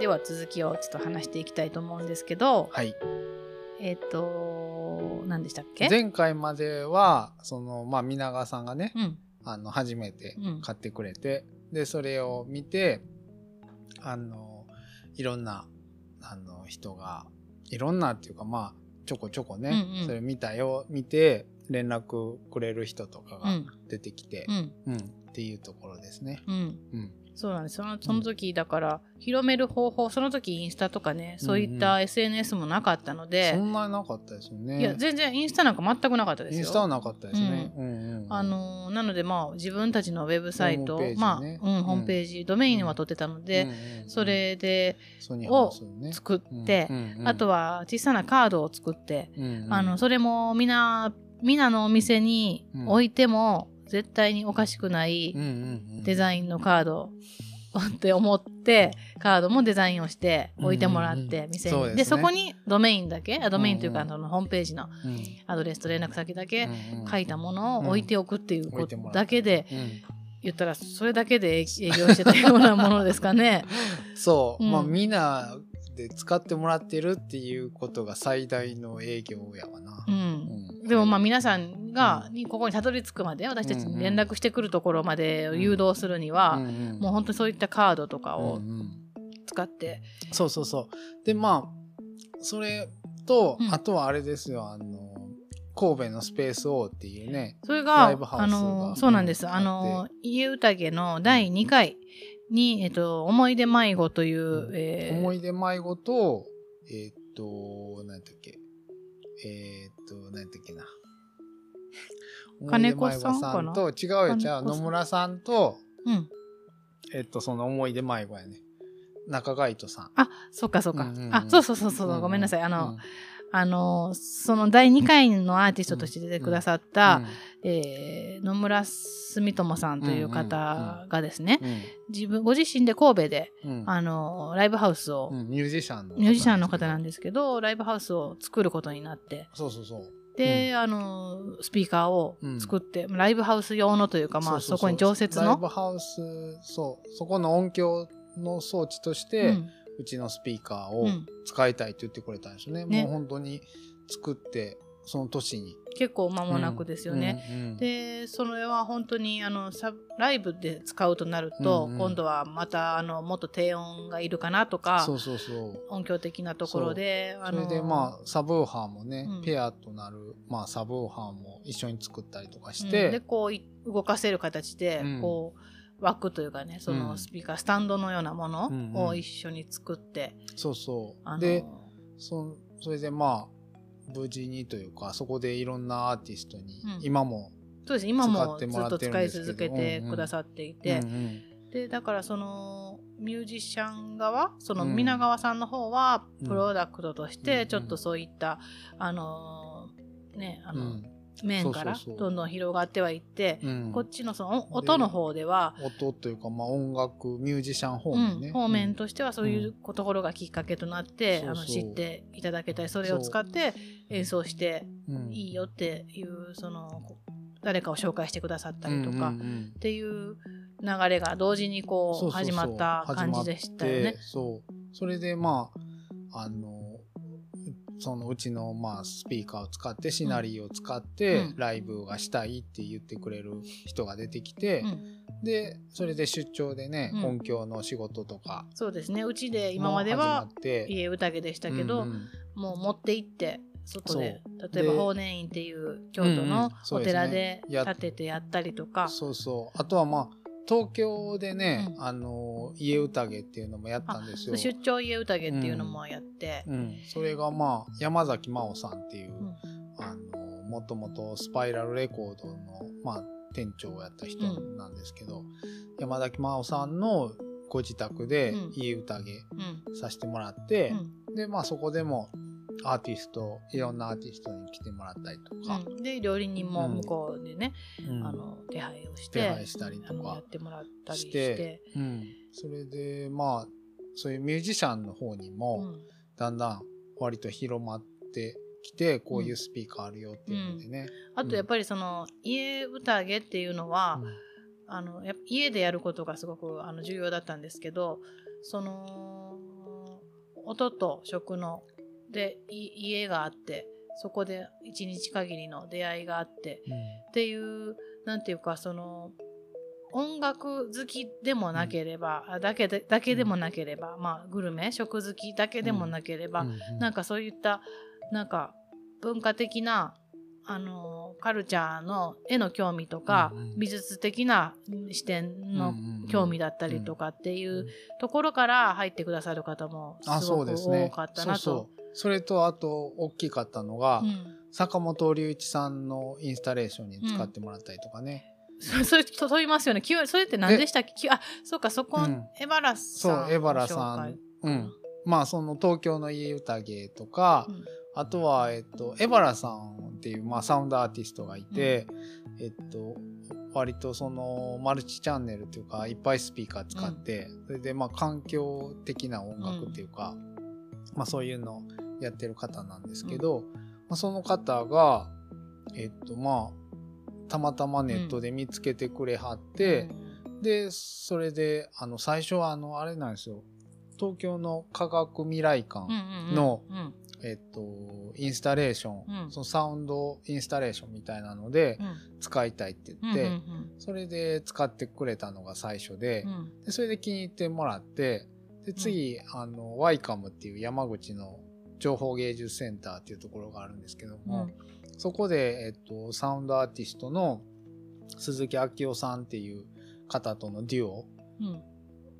では続きをちょっと話していきたいと思うんですけど、はい。えっ、と、何でしたっけ？前回までは、その、まあ、皆川さんがね、うん。あの、初めてうん買ってくれて、で、それを見て、あの、いろんな、あの、人が、いろんなっていうか、まあ、ちょこちょこね、うんうんそれ見たよ、見て、連絡くれる人とかがうん。出てきてう、ん。うん、っていうところですね。うん。うん。そうなんです。そのその時、だから、広める方法、その時インスタとかね、そういったうん SNS もなかったので、そんなになかったですよね。いや、全然インスタなんか全くなかったですよ。インスタはなかったですね。うん。うんうんあのーなのでまあ自分たちのウェブサイト、ね。まあ、うん、ホームページ、ドメインは取ってたので、うんうんうん。それでソニーハウスね。作って、うんうんうん。あとは小さなカードを作って、うんうん。あのそれもみんなみんなのお店に置いても絶対におかしくないデザインのカードって思ってカードもデザインをして置いてもらっうんうんうんて店に、でそこにドメインだけあドメインというか、うんうん。あのホームページのうん。アドレスと連絡先だけ書いたものを置いておくっていう置ことだけでうん。言ったらそれだけで営業してたようなものですかね。そう、うん。まあみんなで使ってもらってるっていうことが最大の営業やわな。う。ん。うんでもまあ皆さんがにここにたどり着くまで私たちに連絡してくるところまでを誘導するには、もう本当にそういったカードとかを使って、そうそうそう。でまあそれと、うん。あとはあれですよ。あの神戸のスペース O っていうねそれがあのそうなんです、うんあの家宴の第2回に、えっと、思い出迷子という、えー思い出迷子とえーっと何だっけ。えーっと何だっけな金子さんと違うよじゃあ野村さんとうん、えっとその思い出迷子やね。中貝人さん。あそっかそっか、うんうんうんあそうそうそうそう、う。んうん。ごめんなさい。あの、うん。あのその第2回のアーティストとして出てくださった、えー野村住友さんという方がですね、うん自分ご自身で神戸で、うん。あのライブハウスを、うんミュージシャンのミュージシャンの方なんでですけどライブハウスを作ることになって。そうそうそうで、あのスピーカーを作って、ライブハウス用のというか、まあ、そこに常設ライのブハウスそう。そこの音響の装置として、ううんちのスピーカーをうん。使いたいと言ってくれたんですよね、ね。もう本当に作ってその年に結構間もなくですよね。うんうんでそれは本当にあのサライブで使うとなると、うんうん。今度はまたあのもっと低音がいるかなとかそうそうそう。音響的なところであのそれでまあサブウーハーもね、うんペアとなる、まあ、サブウーハーも一緒に作ったりとかしうん。て、でこうい動かせる形で、うん。こう枠というかねそうのん。スピーカー、スタンドのようなものうんうん。を一緒に作って、そうそう。でそそれでまあ無事にというかそこでいろんなアーティストに、うん。今も、そうです。今使もずっと使い続けてうんうんくださっていうんて、うん。でだからそのミュージシャン側そのうん。皆川さんの方はうん。プロダクトとしうんてちょっとそういった、あのーねあの、うん面からどんどん広がってはいって、うん。こっちのその音の方では、音というか、まあ、音楽ミュージシャン方うん面ね、方面としてはそういうところがきっかけとなって、あのそう。そう知っていただけたりそれを使って演奏してうん。いいよっていうその誰かを紹介してくださったりとか、うんうんうん。っていう流れが同時にこそう始まった感じでしたよね。そう。それでまああのそのうちのまあスピーカーを使ってシナリオを使ってうん。ライブがしたいって言ってくれる人が出てきて、うん。でそれで出張でね、うん。音響の仕事とかそうですね。うちで今までは家宴でしたけど、うんうん。もう持って行って外で例えばで法然院っていう京都のお寺でや建ててやったりとか、そうそう。あとはまあ東京でね、うん。あの家宴っていうのもやったんですよ。出張家宴っていうのもやって、うん、それがまあ山崎真央さんっていう、うん。あのもともとスパイラルレコードの、まあ、店長をやった人なんですけど、山崎真央さんのご自宅でうん。家宴うん。させてもらってう、ん。でまあそこでもアーティストいろんなアーティストに来てもらったりとか、うん。で料理人も向こうでね、うん。あの手配をして手配したりとかやってもらったりししててうん、それでまあそういうミュージシャンの方にうもん。だんだん割と広まってきて、こういうスピーカーあるよっていうのでね。あとやっぱりその家宴っていうのは、あのや家でやることがすごくあの重要だったんですけどその音と食のでい家があってそこで一日限りの出会いがあってっていうなんていうかその音楽好きでもなければ、あだけでだけでもなければ、まあグルメ食好きだけでもなければ、なんかそういったなんか文化的なあのカルチャーの絵の興味とか、うんうん。美術的な視点の興味だったりとかっていうところから入ってくださる方もあすごく多かったなと。それとあと大きかったのが、うん。坂本龍一さんのインスタレーションに使ってもらったりとかね、そそれと問いますよね。きそれって何でしたっけ？きあ、そうか、そこ、うん。エバラさん。そうエバラさん、うん、まあその東京の家宴とか、うん。あとは、えっと、エバラさんっていう、まあ、サウンドアーティストがいて、えっと、割とそのマルチチャンネルというかいっぱいスピーカー使って、それでまあ環境的な音楽っていうか、まあそういうのをやってる方なんですけど、まあ、その方がえっとまあたまたまネットで見つけてくれはって、でそれであの最初はあのあれなんですよ。東京の科学未来館、のうん。えっと、インスタレーション、うん。そのサウンドインスタレーションみたいなのでうん。使いたいって言うんって、うん。それで使ってくれたのが最初で,、でそれで気に入ってもらってで次、あのワイカムっていう山口の情報芸術センターっていうところがあるんですけども、そこで、えっと、サウンドアーティストの鈴木明夫さんっていう方とのデュオうん。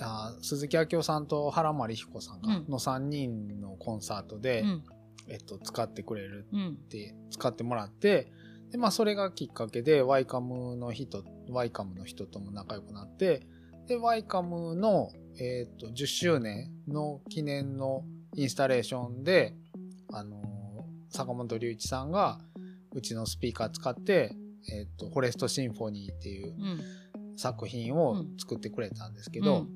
あー鈴木明夫さんと原真理彦さんがうん。の3人のコンサートで、うん。えっと、使ってくれるうん。って使ってもらってで、まあ、それがきっかけでワイカムの人ワイカムの人とも仲良くなってでワイカムの、えっと10周年の記念のインスタレーションで、あのー坂本龍一さんがうちのスピーカー使って、えっとフォレストシンフォニーっていううん。作品を作ってくれたんですけど、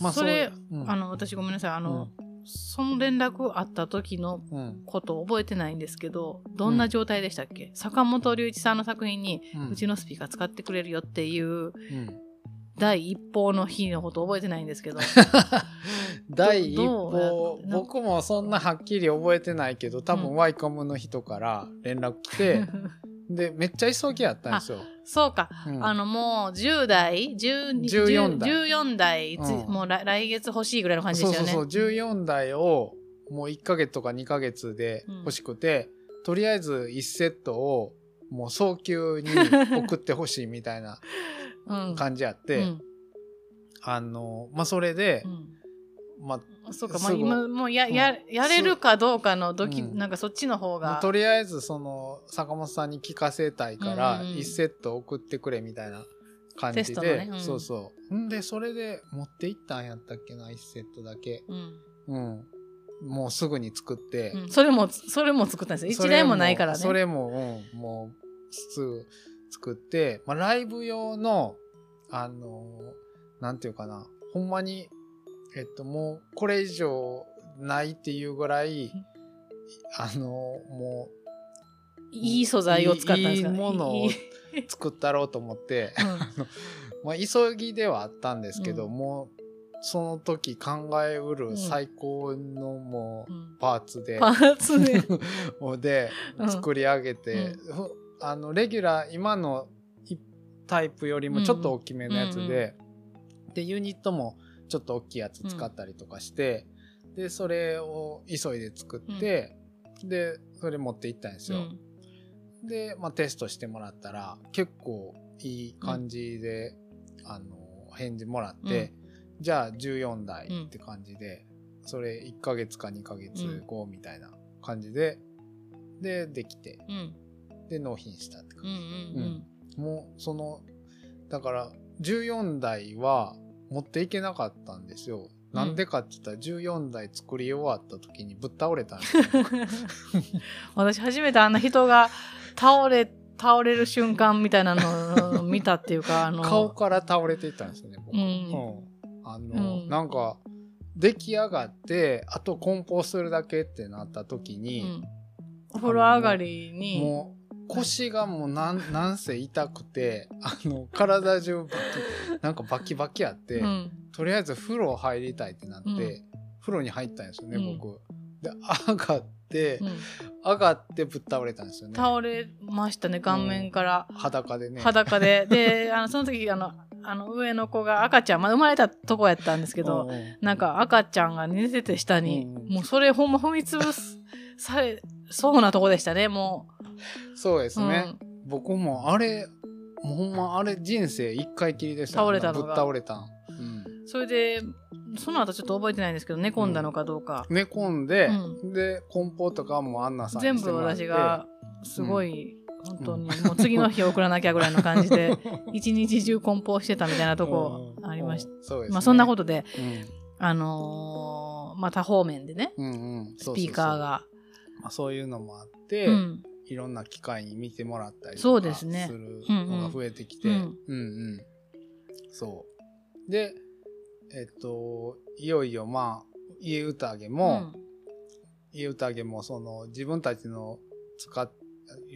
まあそれううん。あの私ごめんなさい。あの、その連絡あった時のうん。こと覚えてないんですけどどんな状態でしたっけ、坂本龍一さんの作品にうん。うちのスピーカー使ってくれるよっていううん第一報の日のこと覚えてないんですけど。第一報僕もそんなはっきり覚えてないけど多分うん。ワイコムの人から連絡来て、でめっちゃ急ぎやったんですよ。そうか、うん。あのもう10代12 14代。14代つうん。もう来来月欲しいぐらいの感じでしたよね。そうそうそう。14台をもう1ヶ月とか2ヶ月で欲しくて、とりあえず1セットをもう早急に送ってほしいみたいな。う ん感じやって、うん。あのまあそれでう、ん。まあそうか、まあ、今もうやうん。ややれるかどうかのドキ、うん。なんかそっちの方が。とりあえずその坂本さんに聞かせたいからうんうんうん。1セット送ってくれみたいな感テじで、ねうん。そうそう。んでそれで持って行ったんやったっけな1セットだけ。うん。うん。もうすぐに作って、うん。それもそれも作ったんですよ。それ一台もないからね。それも、うん、もうすぐ作って、まあ、ライブ用のあのなんていうかなほんまにえっともうこれ以上ないっていうぐらいあのもいい素材を使ったんですか？いいものを作ったろうと思って、ん。まあ、急ぎではあったんですけど、うん。もうその時考えうるうん。最高のもううん。パーツで、パーツで。でうん。作り上げて、ふあのレギュラー今のいタイプよりもちょっと大きめのやつで、でユニットもちょっと大きいやつ使ったりとかして、でそれを急いで作って、でそれ持って行ったんですよ。で、まあ、テストしてもらったら結構いい感じで、あの返事もらって、じゃあ14台って感じで、それ1ヶ月か2ヶ月後みたいな感じで、でできて。うんで納品したって感うんうんじ、もうそのだから14台は持っていけなかったんですよ。なんでかって言ったら14台作り終わった時にぶっ倒れたんですよ。私初めてあんな人が倒れ倒れる瞬間みたいなのを見たっていうかあの顔から倒れていったんですよね、僕。うん。うん。あの、うん。なんか、出来上がって、あと梱包するだけってなった時うに、ん。お風呂上がりにもう腰がもうなんなんせ痛くて、あの、体中バキ、なんかバキバキあって、うん。とりあえず風呂入りたいってなって、うん。風呂に入ったんですよね、うん。僕。で上がって、うん。上がってぶっ倒れたんですよね。倒れましたね顔面から、裸でね。裸で。であのその時あのあの上の子が赤ちゃん、まあ、生まれたとこやったんですけど、なんか赤ちゃんが寝てて下に、もうそれほんま踏みつぶすされそうなとこでしたねもそうですう、ね。僕もあれ、もうほんまあれ人生一回きりでしたよ。倒れたのが。ぶっ倒れたん。うん。うん、それでその後ちょっと覚えてないんですけど寝込んだのかどうか、寝込んで、うで、梱包とかもアンナさん全部私がすごい、本当にもう次の日送らなきゃぐらいの感じで 一日中梱包してたみたいなとこありました、うんそまあそんなことでうん。あのーまあ多方面でねうんうん、スピーカーが。まあ、そういうのもあって、うんいろんな機会に見てもらったりそうとかでするのが増えてきて、うん。うんうん。そう。でえっといよいよまあ家宴も、家宴もその自分たちの使っ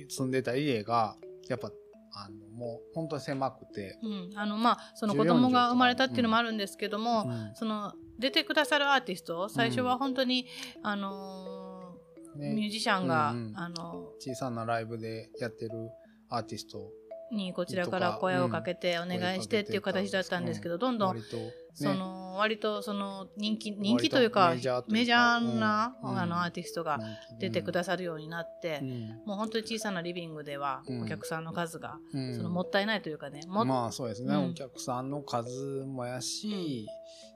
住んでた家がやっぱあのもう本当に狭くて、うん。うんあのまあその14子供が生まれたっていうのもあるんですけども、うん。その出てくださるアーティスト最初は本当に、あのーね。ミュージシャンが、うんうん。あの小さなライブでやってるアーティストにこちらから声をかけてお願いしてっていう形だったんですけど、どんどん割と、ね、その割とその人気人気というかメジャーな、うん。あのアーティストが出てくださるようになって、うん。もう本当に小さなリビングではうん。お客さんの数が、うん。そのもったいないというかねも、まあそうですね、うん。お客さんの数もやし、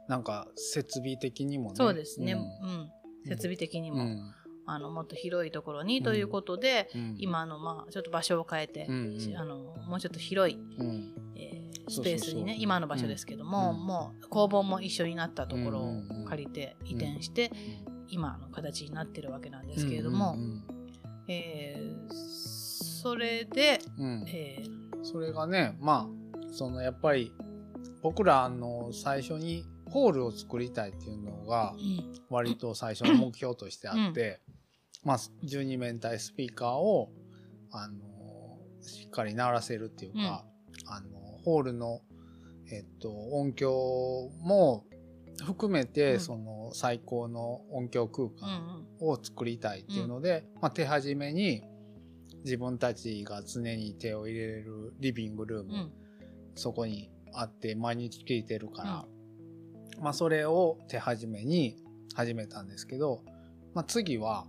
なんか設備的にもね。そうですね、ううんん。設備的にも、うんあのもっと広いところにということで、うん。今のまあちょっと場所を変えて、うんうん。あのもうちょっと広い、うん。えースペースにね今の場所ですけども、うん。もう工房も一緒になったところを借りて移転して、今の形になってるわけなんですけれども、うんえーそれで、うん。うんえーそれがねまあそのやっぱり僕らあの最初にホールを作りたいっていうのがうん。割と最初の目標としてあって、まあ12面体スピーカーをあのしっかり鳴らせるっていうか、あのホールの、えっと、音響も含めて、うん。その最高の音響空うん間を作りたいっていうので、まあ、手始めに自分たちが常に手を入れれるリビングルーム、うん。うんそこにあって毎日聴いてるから、まあそれを手始めに始めたんですけど、まあ、次は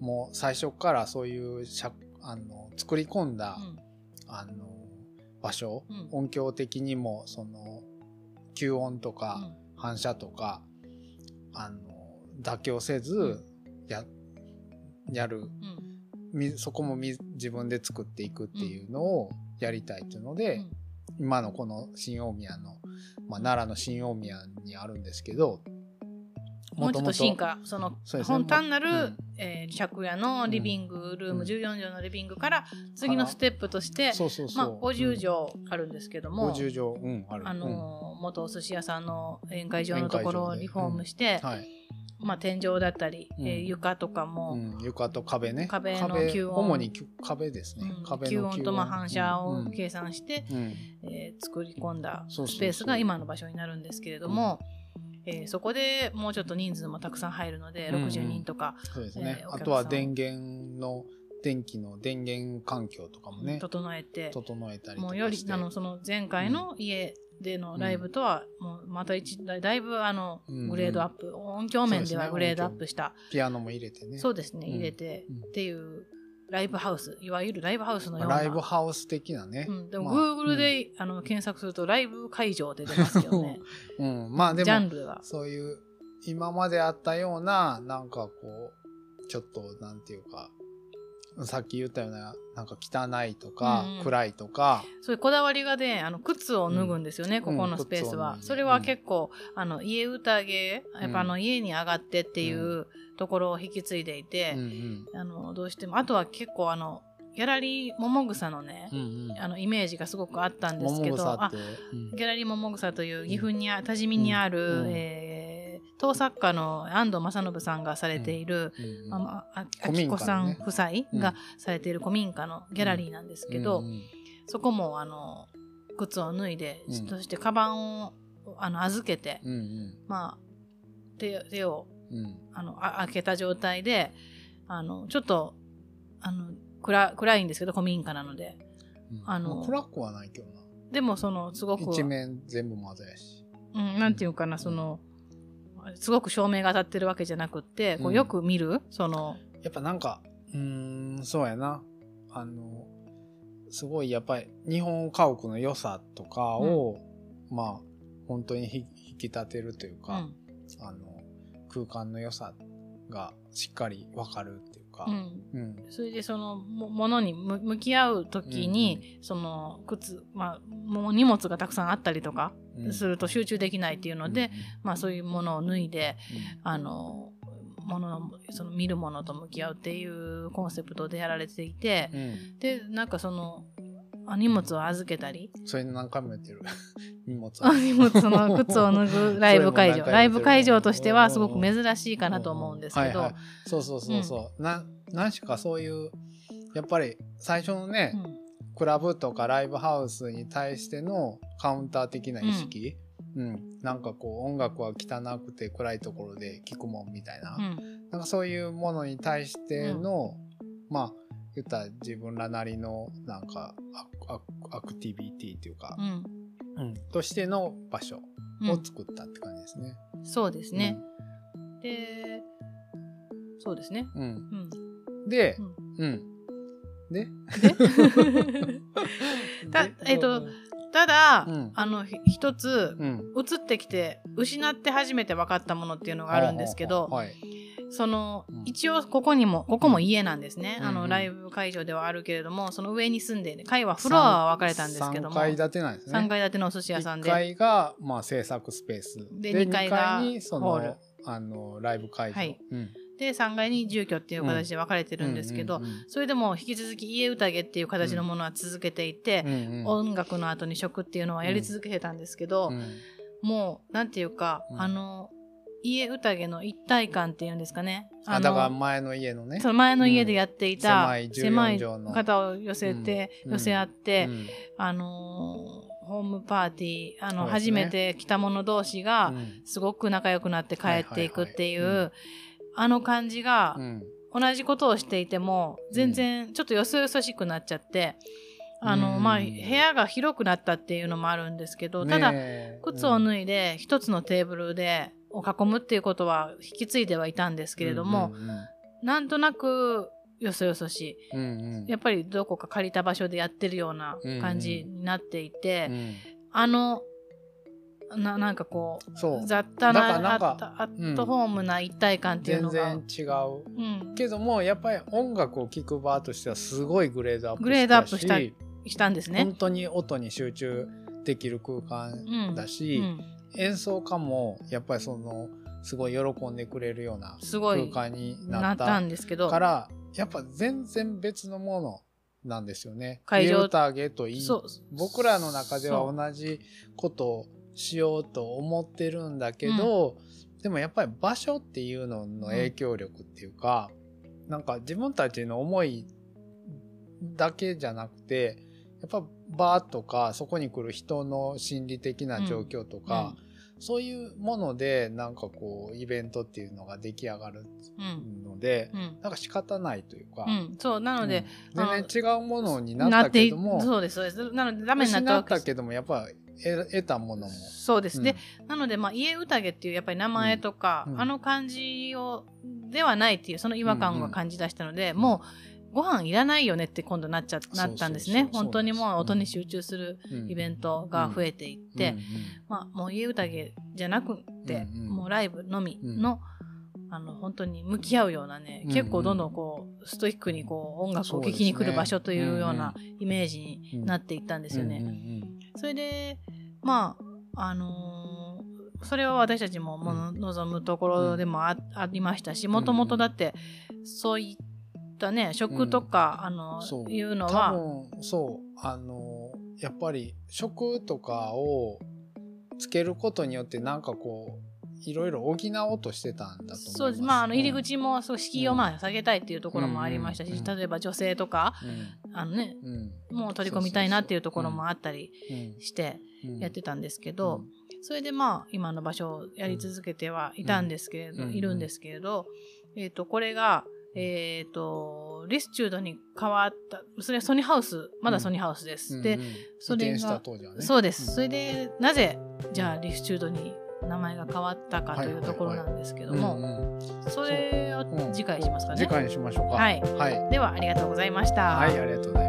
もう最初からそういうしゃあの作り込んだ、あの場所、うん。音響的にもその吸音とかうん。反射とか、あの妥協せずややる。そこもみ自分で作っていくっていうのをやりたいっていうので、うん。今のこの新大宮の、まあ、奈良の新大宮にあるんですけどもうちょっと進化その本単なる、うん。えー借家のリビングルーム、うん14畳のリビングから次のステップとして、まあ、50畳あるんですけども、50畳うん。あのー元お寿司屋さんの宴会場のところをリフォームして、まあ、天井だったり、うん。えー床とかも、うん、床と壁ね。壁の吸音。主にき壁ですね、吸の音とまあ反射をうん。計算して、うん。えー作り込んだスペースが今の場所になるんですけれども、えーそこでもうちょっと人数もたくさん入るので、うんうん。60人とか、そうですね、えーあとは電源の電気の電源環境とかもね、整えて、整えたりともうよりあのその前回の家でのライブとは、もうまた一だだいぶあのうんグレードアップ、音響面ではグレードアップした。ピアノも入れてね。そうですね。うん。入れて、うんっていうライブハウスいわゆるライブハウスのような。ライブハウス的なね、うん、でも、まあ Google で、あの検索するとライブ会場って出ますけどね。うん、まあでジャンもルがそういう今まであったようななんかこうちょっとなんていうかさっき言ったようななんか汚いとか、うんうん。暗いとか。そういうこだわりがねあの靴を脱ぐんですよね、うん。ここのスペースは、うんそれは結構、あの家宴やっぱあのう家に上がってっていうところを引き継いでいて、うんあのどうしてもあとは結構あのギャラリー桃草のねう、んうん。うんあのイメージがすごくあったんですけどうん。ギャラリー桃草という岐阜にあ多治見にある、うん。えー陶作家の安藤正信さんがされている、うん。うん。まあまあ、きこさん夫妻うん。がされている古民家のギャラリーなんですけど、うんうんそこもあの靴を脱いで、うん。そしてカバンをあの預けて、うんうん。まあ手手をうん。あのあ開けた状態であのちょっとあの暗暗いんですけど古民家なので。うん。あのま暗くはないけどな。でもそのすごく一面全部窓やし。うん、なんていうかなそのすごく照明が当たってるわけじゃなくってこううんよく見る、そのやっぱなんかうーんそうやな。あのすごいやっぱり日本家屋の良さとかを、まあ本当にひ引き立てるというか、うん。あの空間の良さがしっかりわかるっていうか、うん、うん。それでそのもものにむ向き合う時に、その靴、まあ、もう荷物がたくさんあったりとかうん。すると集中できないっていうので、うんまあ、そういうものを脱いであのもののその見るものと向き合うっていうコンセプトでやられていて、うんうん。でなんかそのあ荷物を預けたり？それ何回も言ってる。荷物あ荷物の靴を脱ぐライブ会場。ライブ会場としてはすごく珍しいかなと思うんですけど、はいはい。そうそうそうそう、な何しかそういうやっぱり最初のね、うん。クラブとかライブハウスに対してのカウンター的な意識、うん。なんかこう音楽は汚くて暗いところで聴くもんみたいな、うん。なんかそういうものに対しての、まあ言ったら自分らなりのなんかアアアクティビティっていうかう、ん。うんとしての場所うん。を作ったって感じですね。そうですね、でそうですね。うん。うん。でう、ん。うん。で？たで？えっとただ、うん。あのひ一つうん。移ってきて失って初めて分かったものっていうのがあるんですけど、はい。そのうん。一応ここにもここも家なんですね、あのライブ会場ではあるけれどもその上に住んで、ね、階はフロアは分かれたんですけども。3階建てなんですね。3階建てのお寿司屋さん1で階が、まあ、制作スペース。で二階が二にそホール。の、あの、ライブ会場。はい。うん。で3階に住居っていう形で分かれてるんですけど、それでも引き続き家宴っていう形のものは続けていて、音楽の後に食っていうのはやり続けてたんですけど、うん。もうなんていうか、うん。あの家宴の一体感っていうんですかね。あ、のだから前の家のね。その前の家でやっていた狭い14狭い方を寄せて、うん。寄せ合って、うん。あのーホームパーティーあの、ね。初めて来た者同士がうん。すごく仲良くなって帰っていくっていう、あの感じが、うん。同じことをしていても全然ちょっとよそよそしくなっちゃって、あのうん。まあ部屋が広くなったっていうのもあるんですけど、ただ靴を脱いで一つのテーブルでを囲むっていうことは引き継いではいたんですけれども、うんうんなんとなくよそよそしい。うんうん。やっぱりどこか借りた場所でやってるような感じになっていて、うん。あのななんかこそう。う雑多なアットホームな一体感っていう全のが、然違う。うん、けどもやっぱり音楽を聴く場としてはすごいグレードアップグレードアップしたしたしたんですね。本。当に音に集中できる空間だし、うん演奏家もやっぱりそのすごい喜んでくれるような空すごい間になったたんですけどからやっぱ全然別のものなんですよね。会場家宴といい。僕らの中では同じことをしようと思ってるんだけど、でもやっぱり場所っていうのの影響力っていうか、なんか自分たちの思いだけじゃなくてやっぱバーとかそこに来る人の心理的な状況とか、そういうものでなんかこうイベントっていうのが出来上がるうんので、うん。なんか仕方ないというか、うん、そうなので、うん。全然違うものにななったっていけどもそうですそうです。なのでダメになった失ったけどもやっぱ得得たものも。そうです、うん。でなので、まあ、家宴っていうやっぱり名前とか、うん。うん。あの感じをではないっていうその違和感が感じ出したので、もうご飯いらないよねって今度なっちゃなったんですね。本当にもう音に集中するイベンントが増えていって、うんまあ、もう家宴じゃなくて、もうライブのみの,、あの本当に向き合うようなね、結構どんどんこうストイックにこう音楽を聴きに来る場所というようなイメージになっていったんですよね。それでまああのーそれは私たちも望むところでもあ,、ありましたしもともとだってそういったね食とか、あのそう。いうの多は分そう。あのやっぱり食とかをつけることによってなんかこういろいろ補おうとしてたんだと思います。そうです。まああの入りうん口もそう敷居をまあ下げたいっていうところもありましたし、例えば女性とかあのねもう取り込みたいなっていうところもあったりうんしてうん。やってたんですけど、それでまあ今の場所をやり続けてはいたんですけれど、うん。いるんですけれど、えー、とこれが、えー、とリスチュードに変わったそれはソニーハウスまだソニーハウスです。でうんうん。それがね。そうです、ん。それでなぜじゃあリスチュードに名前が変わったかというところなんですけども、うんうんそれをうん。次回しますかね。次回にしましょうか。はい。はい、ではありがとうございました。はい、ありがとうございます